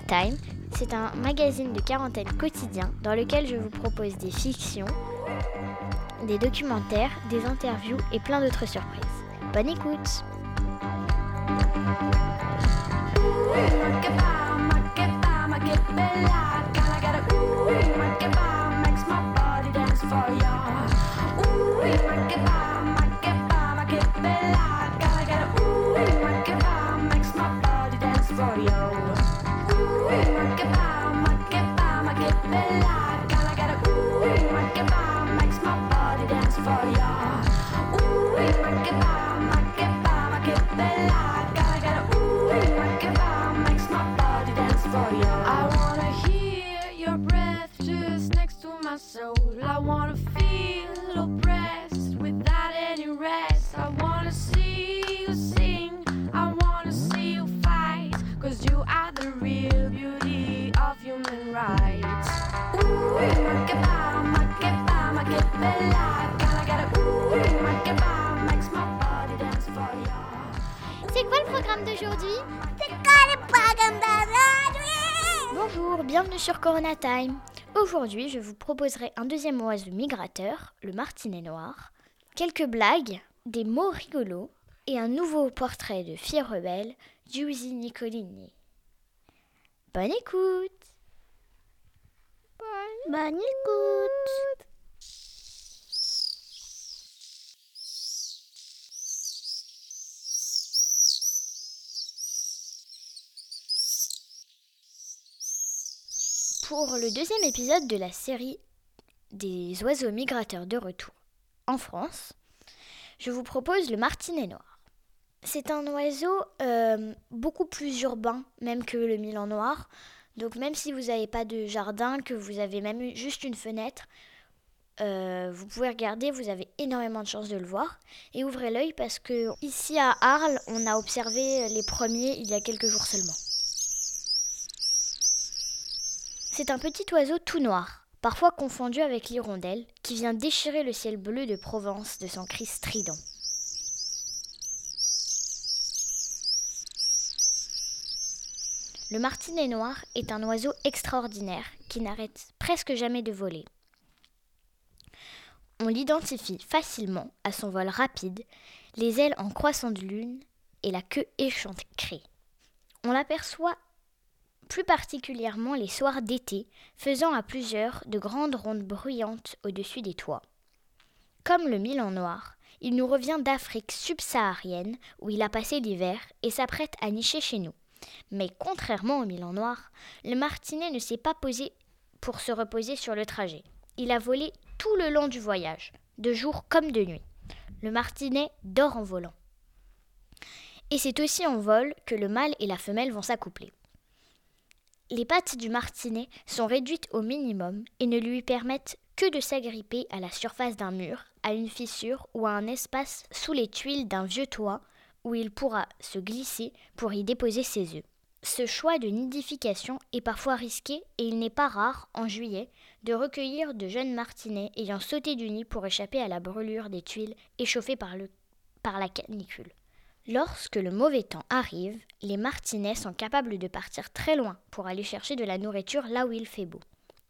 Time, c'est un magazine de quarantaine quotidien dans lequel je vous propose des fictions, des documentaires, des interviews et plein d'autres surprises. Bonne écoute quoi programme d'aujourd'hui C'est quoi le programme d'aujourd'hui Bonjour, bienvenue sur Corona Time. Aujourd'hui, je vous proposerai un deuxième oiseau migrateur, le martinet noir, quelques blagues, des mots rigolos et un nouveau portrait de fille rebelle, Giusy Nicolini. Bonne écoute Bonne écoute Pour le deuxième épisode de la série des oiseaux migrateurs de retour en France, je vous propose le martinet noir. C'est un oiseau euh, beaucoup plus urbain même que le milan noir. Donc même si vous n'avez pas de jardin, que vous avez même juste une fenêtre, euh, vous pouvez regarder, vous avez énormément de chances de le voir. Et ouvrez l'œil parce que ici à Arles, on a observé les premiers il y a quelques jours seulement. C'est un petit oiseau tout noir, parfois confondu avec l'hirondelle, qui vient déchirer le ciel bleu de Provence de son cri strident. Le martinet noir est un oiseau extraordinaire qui n'arrête presque jamais de voler. On l'identifie facilement à son vol rapide, les ailes en croissant de lune et la queue échancrée. On l'aperçoit plus particulièrement les soirs d'été, faisant à plusieurs de grandes rondes bruyantes au-dessus des toits. Comme le Milan noir, il nous revient d'Afrique subsaharienne où il a passé l'hiver et s'apprête à nicher chez nous. Mais contrairement au Milan noir, le martinet ne s'est pas posé pour se reposer sur le trajet. Il a volé tout le long du voyage, de jour comme de nuit. Le martinet dort en volant. Et c'est aussi en vol que le mâle et la femelle vont s'accoupler. Les pattes du martinet sont réduites au minimum et ne lui permettent que de s'agripper à la surface d'un mur, à une fissure ou à un espace sous les tuiles d'un vieux toit où il pourra se glisser pour y déposer ses œufs. Ce choix de nidification est parfois risqué et il n'est pas rare, en juillet, de recueillir de jeunes martinets ayant sauté du nid pour échapper à la brûlure des tuiles échauffées par, la canicule. Lorsque le mauvais temps arrive, les martinets sont capables de partir très loin pour aller chercher de la nourriture là où il fait beau.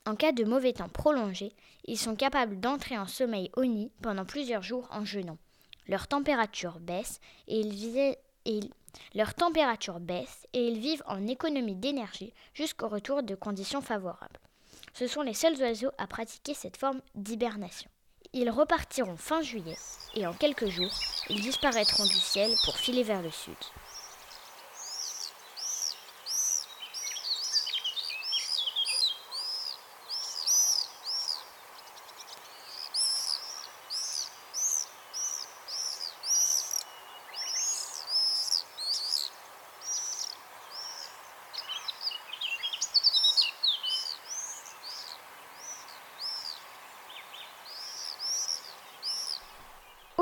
En cas de mauvais temps prolongé, ils sont capables d'entrer en sommeil au nid pendant plusieurs jours en jeûnant. Leur température baisse et ils, vivent en économie d'énergie jusqu'au retour de conditions favorables. Ce sont les seuls oiseaux à pratiquer cette forme d'hibernation. Ils repartiront fin juillet et en quelques jours, ils disparaîtront du ciel pour filer vers le sud.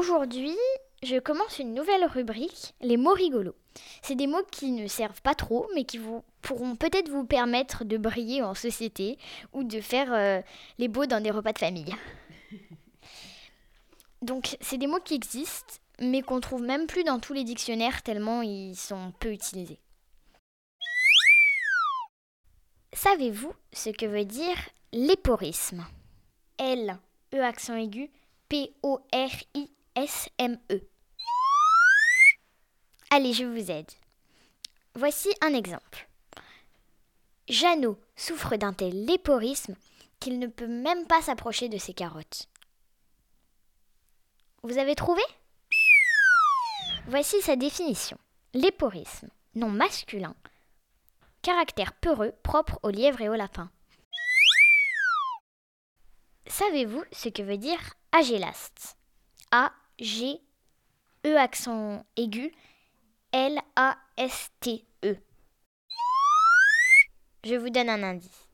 Aujourd'hui, je commence une nouvelle rubrique, les mots rigolos. C'est des mots qui ne servent pas trop, mais qui vous, pourront peut-être vous permettre de briller en société ou de faire euh, les beaux dans des repas de famille. Donc, c'est des mots qui existent, mais qu'on trouve même plus dans tous les dictionnaires tellement ils sont peu utilisés. Savez-vous ce que veut dire l'éporisme? L, E accent aigu, P-O-R-I-S-M-E. Allez, je vous aide. Voici un exemple. Jeannot souffre d'un tel léporisme qu'il ne peut même pas s'approcher de ses carottes. Vous avez trouvé? Voici sa définition. L'éporisme, nom masculin, caractère peureux propre aux lièvres et aux lapins. Savez-vous ce que veut dire agélaste A, G, E accent aigu, L, A, S, T, E. Je vous donne un indice.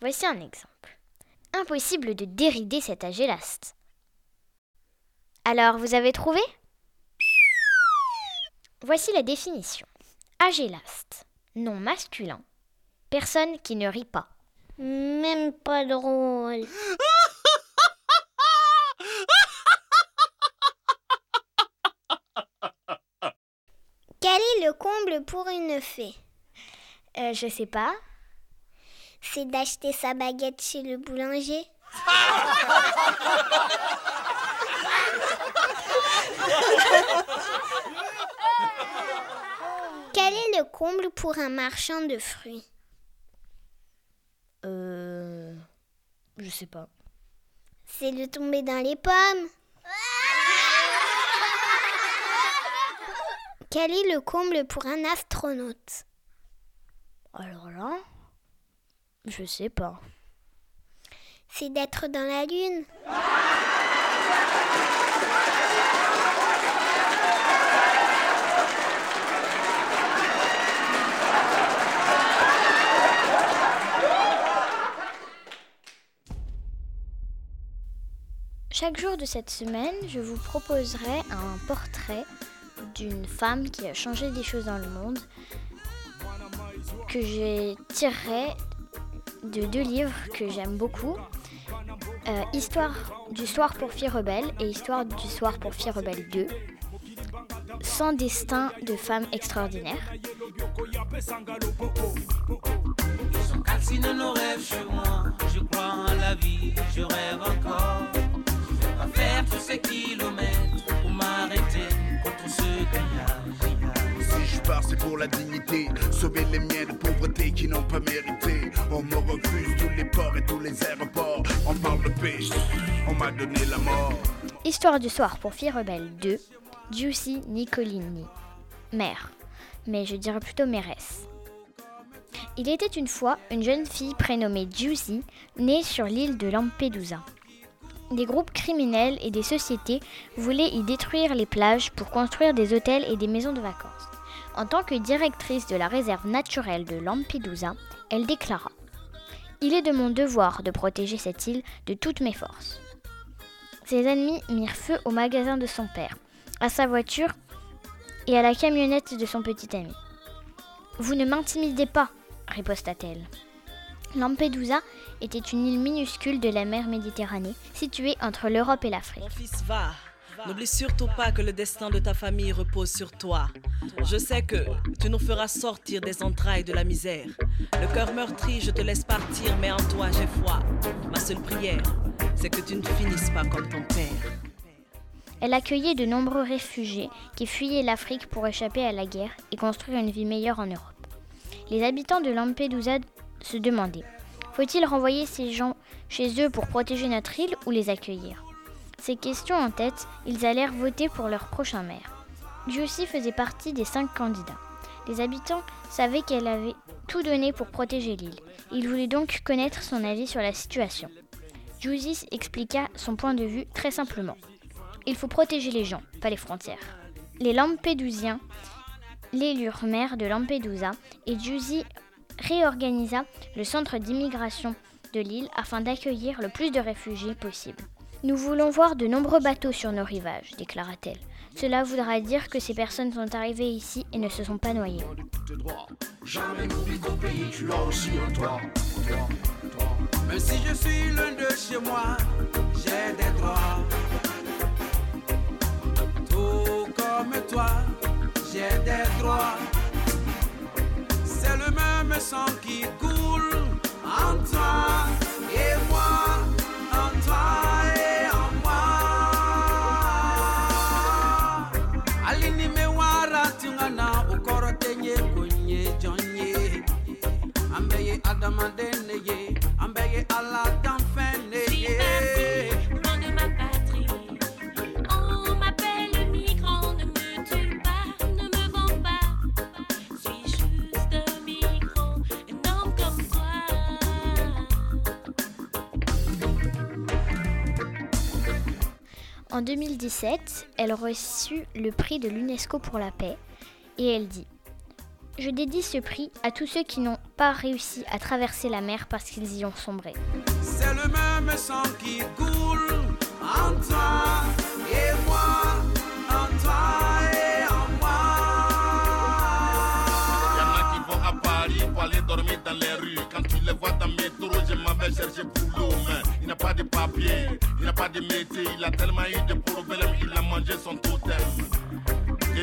Voici un exemple. Impossible de dérider cet agélaste. Alors, vous avez trouvé? Voici la définition. Agélaste, nom masculin, personne qui ne rit pas. Même pas drôle. Quel est le comble pour une fée Euh, je sais pas. C'est d'acheter sa baguette chez le boulanger. Quel est le comble pour un marchand de fruits? Euh. Je sais pas. C'est de tomber dans les pommes. Quel est le comble pour un astronaute? Alors là. Je sais pas. C'est d'être dans la lune. Chaque jour de cette semaine, je vous proposerai un portrait d'une femme qui a changé des choses dans le monde que j'ai tiré de deux livres que j'aime beaucoup. Euh, Histoire du soir pour filles rebelles et Histoire du soir pour filles rebelles 2. Sans destin de femmes extraordinaires. Histoire du soir pour filles rebelles 2. Giussi Nicolini. Mère. Mais je dirais plutôt mairesse. Il était une fois une jeune fille prénommée Giussi, née sur l'île de Lampedusa. Des groupes criminels et des sociétés voulaient y détruire les plages pour construire des hôtels et des maisons de vacances. En tant que directrice de la réserve naturelle de Lampedusa, elle déclara Il est de mon devoir de protéger cette île de toutes mes forces. Ses ennemis mirent feu au magasin de son père, à sa voiture et à la camionnette de son petit ami. Vous ne m'intimidez pas, riposta-t-elle. Lampedusa était une île minuscule de la mer Méditerranée, située entre l'Europe et l'Afrique. N'oublie surtout pas que le destin de ta famille repose sur toi. Je sais que tu nous feras sortir des entrailles de la misère. Le cœur meurtri, je te laisse partir, mais en toi j'ai foi. Ma seule prière, c'est que tu ne finisses pas comme ton père. Elle accueillait de nombreux réfugiés qui fuyaient l'Afrique pour échapper à la guerre et construire une vie meilleure en Europe. Les habitants de Lampedusa se demandaient faut-il renvoyer ces gens chez eux pour protéger notre île ou les accueillir? Ces questions en tête, ils allèrent voter pour leur prochain maire. Giussi faisait partie des cinq candidats. Les habitants savaient qu'elle avait tout donné pour protéger l'île. Ils voulaient donc connaître son avis sur la situation. Giussi expliqua son point de vue très simplement. Il faut protéger les gens, pas les frontières. Les Lampedusiens l'élurent maire de Lampedusa et Giussi réorganisa le centre d'immigration de l'île afin d'accueillir le plus de réfugiés possible. Nous voulons voir de nombreux bateaux sur nos rivages, déclara-t-elle. Cela voudra dire que ces personnes sont arrivées ici et ne se sont pas noyées. Jamais n'oublie ton pays, tu l'as aussi en toi. Même si je suis loin de chez moi, j'ai des droits. Tout comme toi, j'ai des droits. C'est le même sang qui coule demandé n'ayez, vends pas. Suis juste un migrant, un homme comme toi. En 2017, elle reçut le prix de l'UNESCO pour la paix et elle dit Je dédie ce prix à tous ceux qui n'ont pas réussi à traverser la mer parce qu'ils y ont sombré. C'est le même sang qui coule en toi et moi, en toi et en moi. Y'en a qui vont à Paris pour aller dormir dans les rues. Quand tu les vois dans métro, je m'en vais chercher boulot. Mais il n'a pas de papier, il n'a pas de métier. Il a tellement eu de problèmes, il a mangé son totem. J'ai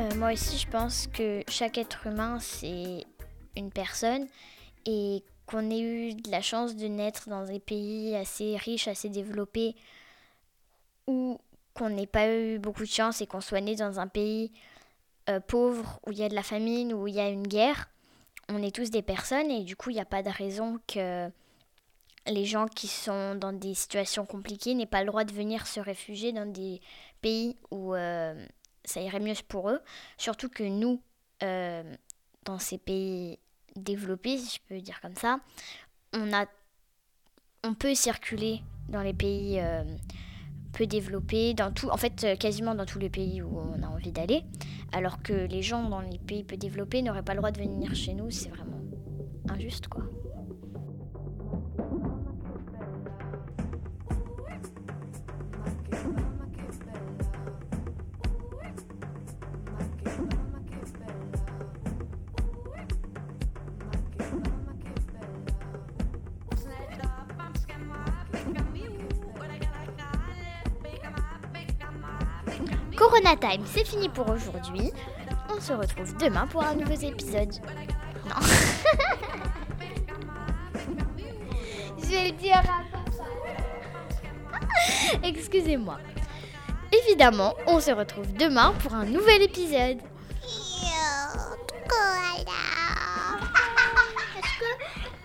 Euh, moi aussi, je pense que chaque être humain, c'est une personne et qu'on ait eu de la chance de naître dans des pays assez riches, assez développés, ou qu'on n'ait pas eu beaucoup de chance et qu'on soit né dans un pays euh, pauvre où il y a de la famine, où il y a une guerre. On est tous des personnes et du coup, il n'y a pas de raison que les gens qui sont dans des situations compliquées n'aient pas le droit de venir se réfugier dans des pays où euh, ça irait mieux pour eux. Surtout que nous, euh, dans ces pays développés, si je peux dire comme ça, on, a, on peut circuler dans les pays euh, peu développés, dans tout, en fait euh, quasiment dans tous les pays où on a envie d'aller, alors que les gens dans les pays peu développés n'auraient pas le droit de venir chez nous, c'est vraiment injuste quoi. Corona Time, c'est fini pour aujourd'hui. On se retrouve demain pour un nouveau épisode. Non. Je vais le dire à. Excusez-moi. Évidemment, on se retrouve demain pour un nouvel épisode.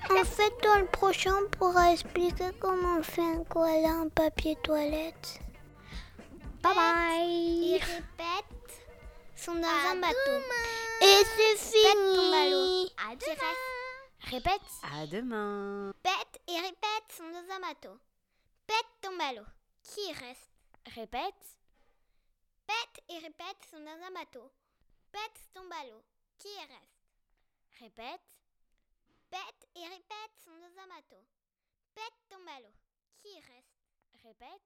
En fait, dans le prochain, on pourra expliquer comment on fait un koala en papier toilette? Bye bye. Il répète sont dans un bateau. Et c'est fini. Tu restes. Répète. À demain. Pète et répète sont dans un bateau. Pète ton ballot. Qui reste? Répète. Pète et répète sont dans un bateau. Pète ton ballot. Qui reste? Répète. Pète et répète sont dans un bateau. Pète ton ballot. Qui reste? Répète